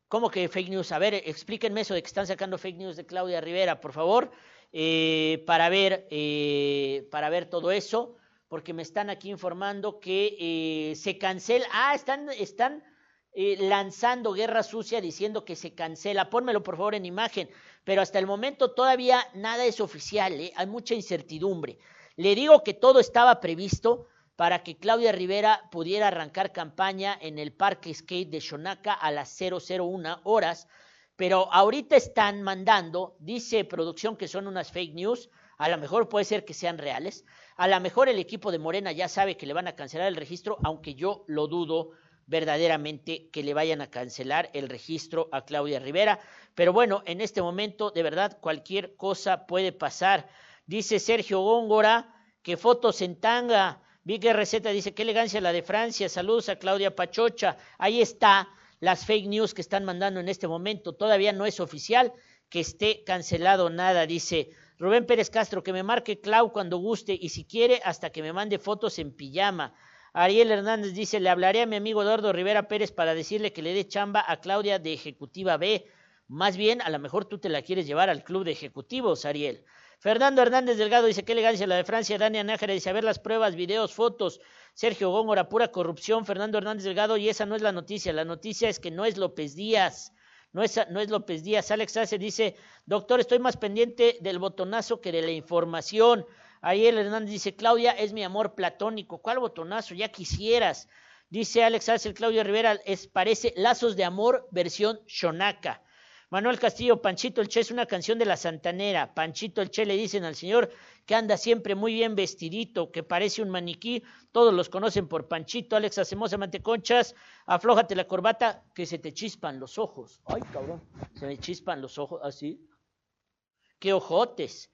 ¿Cómo que fake news? A ver, explíquenme eso de que están sacando fake news de Claudia Rivera, por favor, eh, para, ver, eh, para ver todo eso, porque me están aquí informando que eh, se cancela. Ah, están, están lanzando guerra sucia diciendo que se cancela. Pónmelo por favor en imagen, pero hasta el momento todavía nada es oficial, hay mucha incertidumbre. Le digo que todo estaba previsto para que Claudia Rivera pudiera arrancar campaña en el Parque Skate de Xonaca a las 001 horas, pero ahorita están mandando, dice producción que son unas fake news, a lo mejor puede ser que sean reales, a lo mejor el equipo de Morena ya sabe que le van a cancelar el registro, aunque yo lo dudo verdaderamente que le vayan a cancelar el registro a Claudia Rivera, pero bueno, en este momento de verdad cualquier cosa puede pasar. Dice Sergio Góngora que fotos en tanga, Big Receta dice, qué elegancia la de Francia, saludos a Claudia Pachocha. Ahí está las fake news que están mandando en este momento. Todavía no es oficial que esté cancelado nada, dice Rubén Pérez Castro, que me marque Clau cuando guste y si quiere hasta que me mande fotos en pijama. Ariel Hernández dice, le hablaré a mi amigo Eduardo Rivera Pérez para decirle que le dé chamba a Claudia de Ejecutiva B. Más bien, a lo mejor tú te la quieres llevar al club de ejecutivos, Ariel. Fernando Hernández Delgado dice, qué elegancia la de Francia. Dania Nájera dice, a ver las pruebas, videos, fotos. Sergio Góngora, pura corrupción. Fernando Hernández Delgado, y esa no es la noticia. La noticia es que no es López Díaz. No es, no es López Díaz. Alex Ace dice, doctor, estoy más pendiente del botonazo que de la información. Ariel Hernández dice, Claudia es mi amor platónico. ¿Cuál botonazo? Ya quisieras. Dice Alex Ace, Claudia Rivera, es, parece Lazos de Amor versión Shonaka. Manuel Castillo, Panchito el Che es una canción de la Santanera. Panchito el Che le dicen al señor que anda siempre muy bien vestidito, que parece un maniquí. Todos los conocen por Panchito. Alex Acemosa Manteconchas, aflójate la corbata, que se te chispan los ojos. Ay, cabrón, se me chispan los ojos así. ¡Qué ojotes!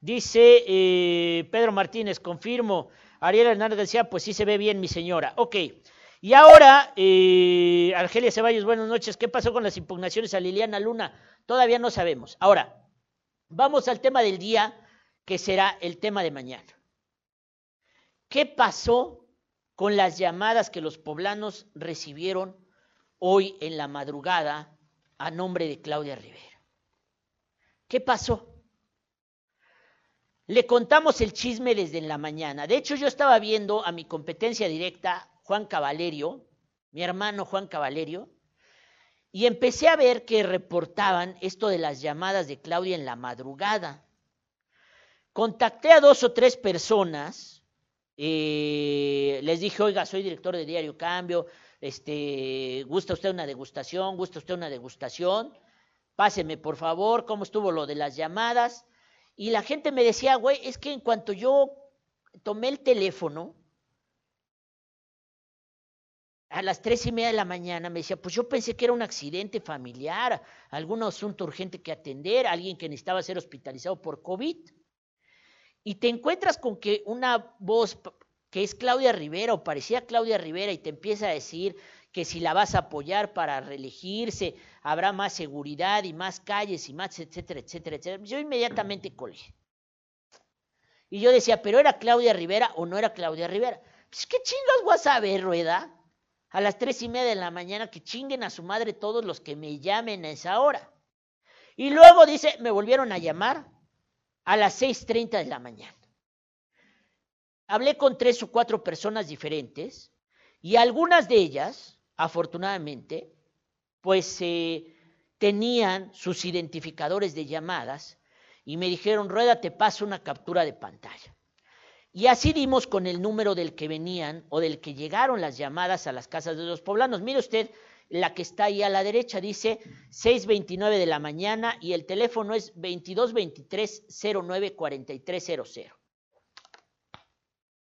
Dice eh, Pedro Martínez, confirmo. Ariel Hernández decía, pues sí se ve bien mi señora. Ok. Y ahora, eh, Argelia Ceballos, buenas noches. ¿Qué pasó con las impugnaciones a Liliana Luna? Todavía no sabemos. Ahora, vamos al tema del día que será el tema de mañana. ¿Qué pasó con las llamadas que los poblanos recibieron hoy en la madrugada a nombre de Claudia Rivera? ¿Qué pasó? Le contamos el chisme desde la mañana. De hecho, yo estaba viendo a mi competencia directa, Juan Cavalerio, mi hermano Juan Cavalerio, y empecé a ver que reportaban esto de las llamadas de Claudia en la madrugada. Contacté a dos o tres personas, eh, les dije, oiga, soy director de Diario Cambio, este, ¿gusta usted una degustación? ¿Gusta usted una degustación? Páseme, por favor, cómo estuvo lo de las llamadas. Y la gente me decía, güey, es que en cuanto yo tomé el teléfono, a las tres y media de la mañana me decía, pues yo pensé que era un accidente familiar, algún asunto urgente que atender, alguien que necesitaba ser hospitalizado por COVID. Y te encuentras con que una voz que es Claudia Rivera o parecía Claudia Rivera y te empieza a decir que si la vas a apoyar para reelegirse, habrá más seguridad y más calles y más, etcétera, etcétera, etcétera. Yo inmediatamente colgué. Y yo decía, ¿pero era Claudia Rivera o no era Claudia Rivera? Pues, ¿qué chingos voy a saber, Rueda? A las tres y media de la mañana que chinguen a su madre todos los que me llamen a esa hora. Y luego dice, me volvieron a llamar a las seis treinta de la mañana. Hablé con tres o cuatro personas diferentes y algunas de ellas afortunadamente, pues eh, tenían sus identificadores de llamadas y me dijeron, Rueda, te paso una captura de pantalla. Y así dimos con el número del que venían o del que llegaron las llamadas a las casas de los poblanos. Mire usted, la que está ahí a la derecha dice 6.29 de la mañana y el teléfono es 2223-094300.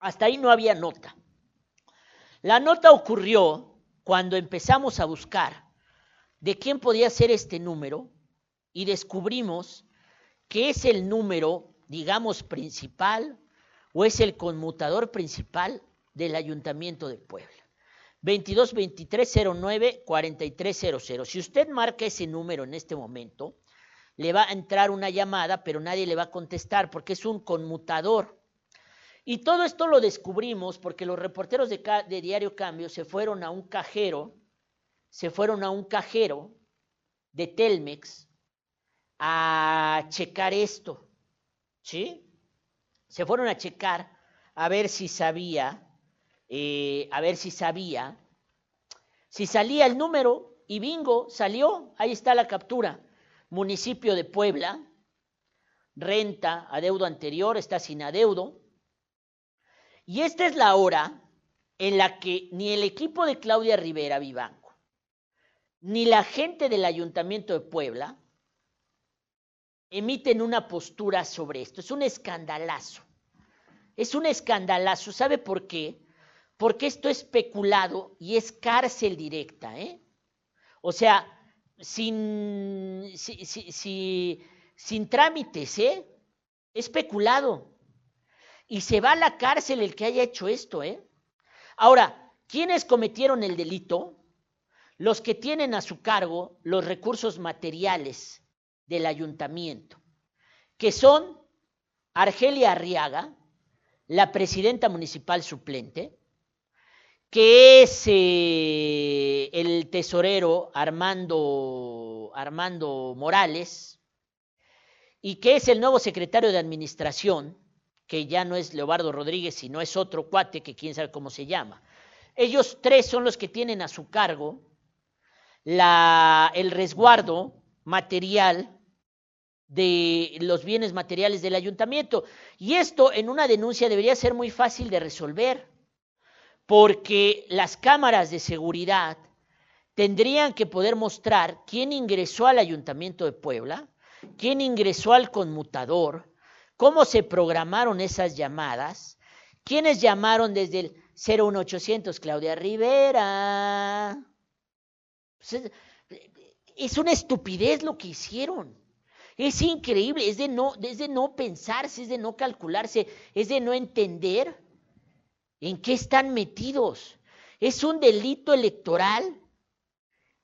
Hasta ahí no había nota. La nota ocurrió cuando empezamos a buscar de quién podía ser este número y descubrimos que es el número, digamos, principal o es el conmutador principal del Ayuntamiento de Puebla. 22 09 4300. Si usted marca ese número en este momento, le va a entrar una llamada, pero nadie le va a contestar porque es un conmutador. Y todo esto lo descubrimos porque los reporteros de, Diario Cambio se fueron a un cajero, se fueron a un cajero de Telmex a checar esto, ¿sí? Se fueron a checar a ver si sabía, eh, a ver si sabía, si salía el número y bingo, salió, ahí está la captura, municipio de Puebla, renta, adeudo anterior, está sin adeudo, y esta es la hora en la que ni el equipo de Claudia Rivera Vivanco, ni la gente del Ayuntamiento de Puebla emiten una postura sobre esto. Es un escandalazo. Es un escandalazo. ¿Sabe por qué? Porque esto es especulado y es cárcel directa. ¿eh? O sea, sin, sin trámites, ¿eh? Especulado y se va a la cárcel el que haya hecho esto, ¿eh? Ahora, ¿quiénes cometieron el delito? Los que tienen a su cargo los recursos materiales del ayuntamiento, que son Argelia Arriaga, la presidenta municipal suplente, que es eh, el tesorero Armando, Armando Morales, y que es el nuevo secretario de administración, que ya no es Leobardo Rodríguez, sino es otro cuate que quién sabe cómo se llama. Ellos tres son los que tienen a su cargo la, el resguardo material de los bienes materiales del ayuntamiento. Y esto en una denuncia debería ser muy fácil de resolver, porque las cámaras de seguridad tendrían que poder mostrar quién ingresó al ayuntamiento de Puebla, quién ingresó al conmutador, cómo se programaron esas llamadas, quiénes llamaron desde el 01800 Claudia Rivera. Pues es una estupidez lo que hicieron. Es increíble, es de, no, es de no pensarse, es de no calcularse, es de no entender en qué están metidos. Es un delito electoral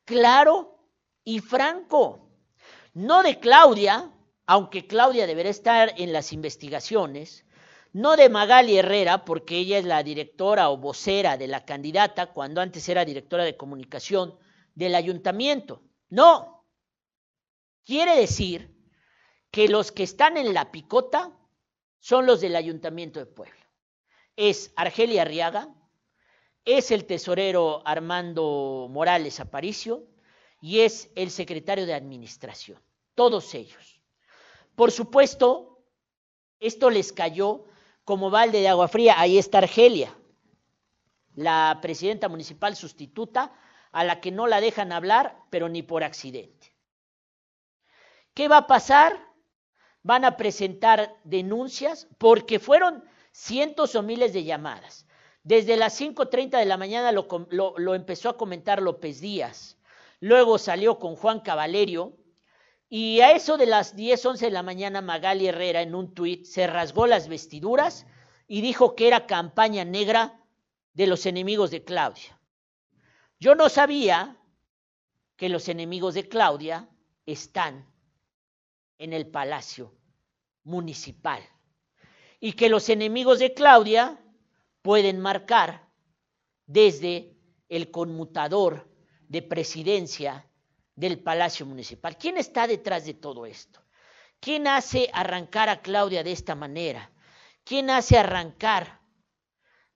claro y franco. No de Claudia, aunque Claudia deberá estar en las investigaciones, no de Magali Herrera, porque ella es la directora o vocera de la candidata, cuando antes era directora de comunicación del ayuntamiento. No. Quiere decir que los que están en la picota son los del ayuntamiento de Puebla. Es Argelia Arriaga, es el tesorero Armando Morales Aparicio y es el secretario de administración. Todos ellos. Por supuesto, esto les cayó como balde de agua fría. Ahí está Argelia, la presidenta municipal sustituta, a la que no la dejan hablar, pero ni por accidente. ¿Qué va a pasar? Van a presentar denuncias porque fueron cientos o miles de llamadas. Desde las 5.30 de la mañana lo, empezó a comentar López Díaz. Luego salió con Juan Cavalerio, y a eso de las 10, 11 de la mañana, Magali Herrera en un tuit se rasgó las vestiduras y dijo que era campaña negra de los enemigos de Claudia. Yo no sabía que los enemigos de Claudia están en el Palacio Municipal y que los enemigos de Claudia pueden marcar desde el conmutador de presidencia del Palacio Municipal. ¿Quién está detrás de todo esto? ¿Quién hace arrancar a Claudia de esta manera? ¿Quién hace arrancar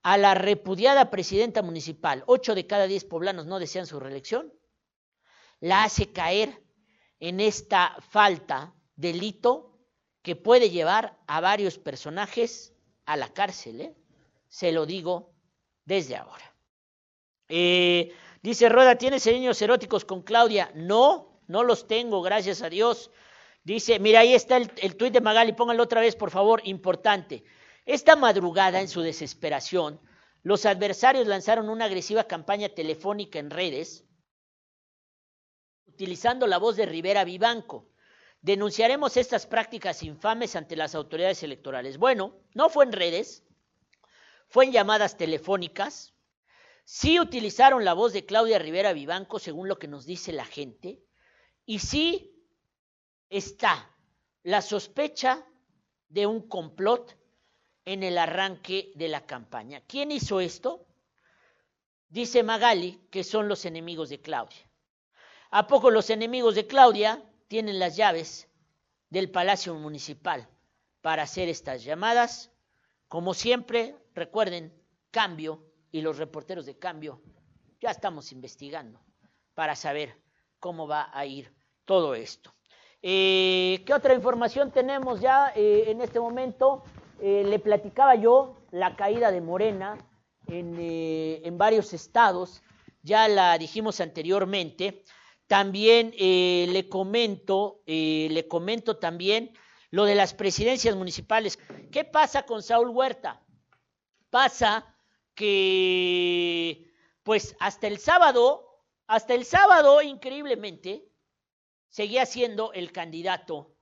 a la repudiada presidenta municipal? Ocho de cada diez poblanos no desean su reelección. La hace caer en esta falta, delito, que puede llevar a varios personajes a la cárcel. ¿eh? Se lo digo desde ahora. Eh, Dice Rueda, ¿tienes niños eróticos con Claudia? No, no los tengo, gracias a Dios. Dice, mira, ahí está el, el tuit de Magali, pónganlo otra vez, por favor, importante. Esta madrugada, en su desesperación, los adversarios lanzaron una agresiva campaña telefónica en redes, utilizando la voz de Rivera Vivanco. Denunciaremos estas prácticas infames ante las autoridades electorales. Bueno, no fue en redes, fue en llamadas telefónicas, Sí utilizaron la voz de Claudia Rivera Vivanco, según lo que nos dice la gente, y sí está la sospecha de un complot en el arranque de la campaña. ¿Quién hizo esto? Dice Magali que son los enemigos de Claudia. ¿A poco los enemigos de Claudia tienen las llaves del Palacio Municipal para hacer estas llamadas? Como siempre, recuerden, cambio y los reporteros de cambio ya estamos investigando para saber cómo va a ir todo esto. Eh, ¿Qué otra información tenemos ya eh, en este momento? Eh, le platicaba yo la caída de Morena en, en varios estados, ya la dijimos anteriormente. También le comento, le comento también lo de las presidencias municipales. ¿Qué pasa con Saúl Huerta? Pasa que pues hasta el sábado, hasta el sábado increíblemente, seguía siendo el candidato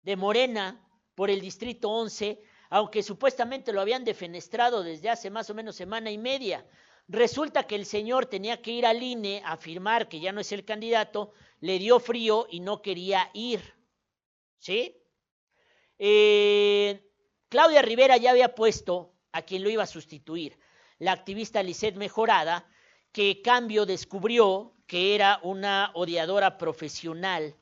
de Morena por el Distrito 11, aunque supuestamente lo habían defenestrado desde hace más o menos semana y media. Resulta que el señor tenía que ir al INE a afirmar que ya no es el candidato, le dio frío y no quería ir. ¿Sí? Eh, Claudia Rivera ya había puesto a quien lo iba a sustituir, la activista Lisette Mejorada, que cambio descubrió que era una odiadora profesional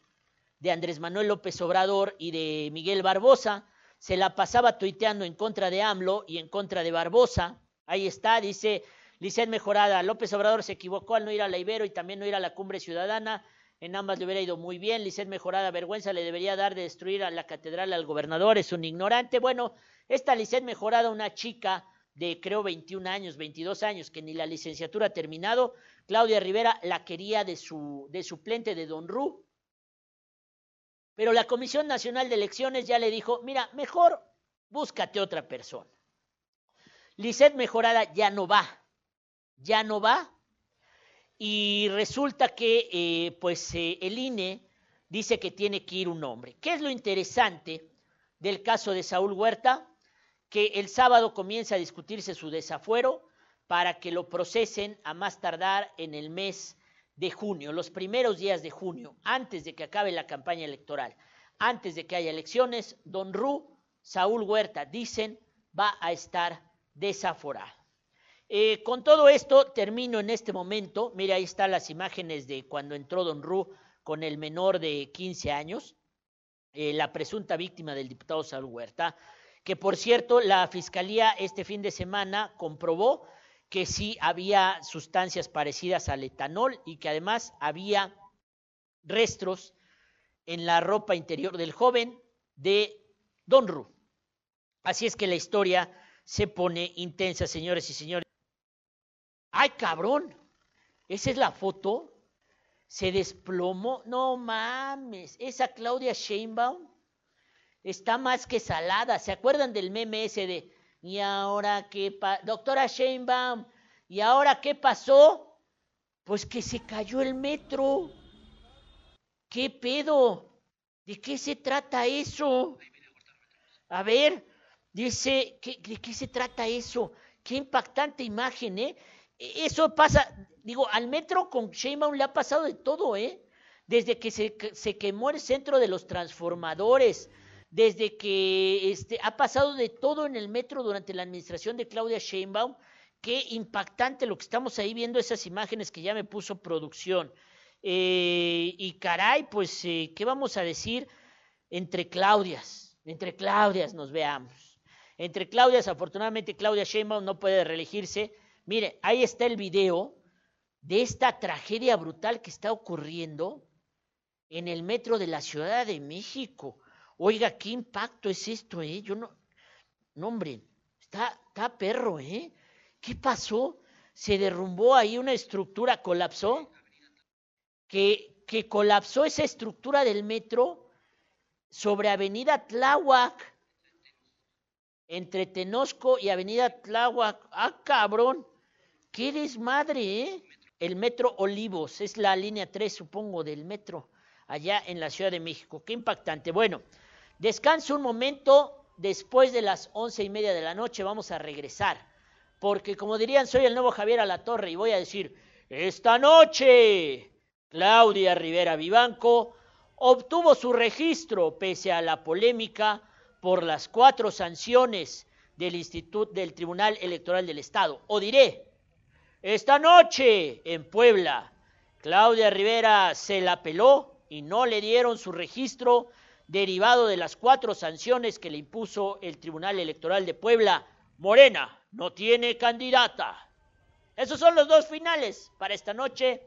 de Andrés Manuel López Obrador y de Miguel Barbosa, se la pasaba tuiteando en contra de AMLO y en contra de Barbosa. Ahí está, dice Lisette Mejorada, López Obrador se equivocó al no ir a la Ibero y también no ir a la Cumbre Ciudadana. En ambas le hubiera ido muy bien. Lisset Mejorada, vergüenza le debería dar de destruir a la catedral al gobernador, es un ignorante. Bueno, esta Lisset Mejorada, una chica de creo 21 años, 22 años, que ni la licenciatura ha terminado, Claudia Rivera la quería de, su, de suplente de Don Ru. Pero la Comisión Nacional de Elecciones ya le dijo, mira, mejor búscate otra persona. Lisset Mejorada ya no va, ya no va. Y resulta que eh, pues eh, el INE dice que tiene que ir un hombre. ¿Qué es lo interesante del caso de Saúl Huerta? que el sábado comienza a discutirse su desafuero para que lo procesen a más tardar en el mes de junio, los primeros días de junio, antes de que acabe la campaña electoral. antes de que haya elecciones, Don Ru, Saúl Huerta, dicen, va a estar desaforado. Eh, con todo esto, termino en este momento. Mira, ahí están las imágenes de cuando entró Don Ru con el menor de 15 años, eh, la presunta víctima del diputado Saúl Huerta, que por cierto, la fiscalía este fin de semana comprobó que sí había sustancias parecidas al etanol y que además había restos en la ropa interior del joven de Don Ru. Así es que la historia se pone intensa, señores y señores. ¡Ay, cabrón! Esa es la foto. Se desplomó. No mames. Esa Claudia Sheinbaum está más que salada. ¿Se acuerdan del meme ese de, ¿y ahora qué? Doctora Sheinbaum, ¿y ahora qué pasó? Pues que se cayó el metro. ¿Qué pedo? ¿De qué se trata eso? A ver, dice, ¿de qué se trata eso? Qué impactante imagen, ¿eh? Eso pasa, digo, al metro con Sheinbaum le ha pasado de todo, ¿eh? Desde que se, se quemó el centro de los transformadores, desde que este, ha pasado de todo en el metro durante la administración de Claudia Sheinbaum. Qué impactante lo que estamos ahí viendo, esas imágenes que ya me puso producción. Eh, y caray, pues, eh, ¿qué vamos a decir? Entre Claudias, entre Claudias nos veamos. Entre Claudias, afortunadamente Claudia Sheinbaum no puede reelegirse, Mire, ahí está el video de esta tragedia brutal que está ocurriendo en el metro de la Ciudad de México. Oiga, qué impacto es esto, ¿eh? Yo no, no hombre, está, está perro, ¿eh? ¿Qué pasó? Se derrumbó ahí una estructura, colapsó, que, que colapsó esa estructura del metro sobre Avenida Tláhuac, entre Tenosco y Avenida Tláhuac. Ah, cabrón. ¡Qué desmadre, eh! El Metro Olivos, es la línea 3, supongo, del metro, allá en la Ciudad de México. ¡Qué impactante! Bueno, descanso un momento, después de las once y media de la noche vamos a regresar, porque como dirían, soy el nuevo Javier Alatorre y voy a decir, esta noche, Claudia Rivera Vivanco obtuvo su registro pese a la polémica por las cuatro sanciones del Instituto del Tribunal Electoral del Estado. O diré, esta noche en Puebla, Claudia Rivera se la peló y no le dieron su registro derivado de las cuatro sanciones que le impuso el Tribunal Electoral de Puebla. Morena no tiene candidata. Esos son los dos finales para esta noche.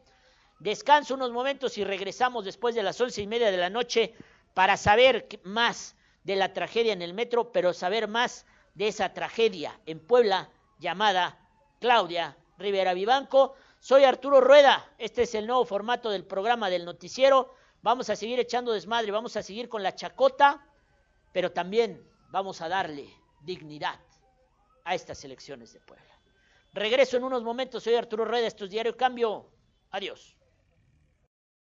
Descanso unos momentos y regresamos después de las once y media de la noche para saber más de la tragedia en el metro, pero saber más de esa tragedia en Puebla llamada Claudia Rivera Vivanco. Soy Arturo Rueda, este es el nuevo formato del programa del noticiero. Vamos a seguir echando desmadre, vamos a seguir con la chacota, pero también vamos a darle dignidad a estas elecciones de Puebla. Regreso en unos momentos, soy Arturo Rueda, esto es Diario Cambio. Adiós.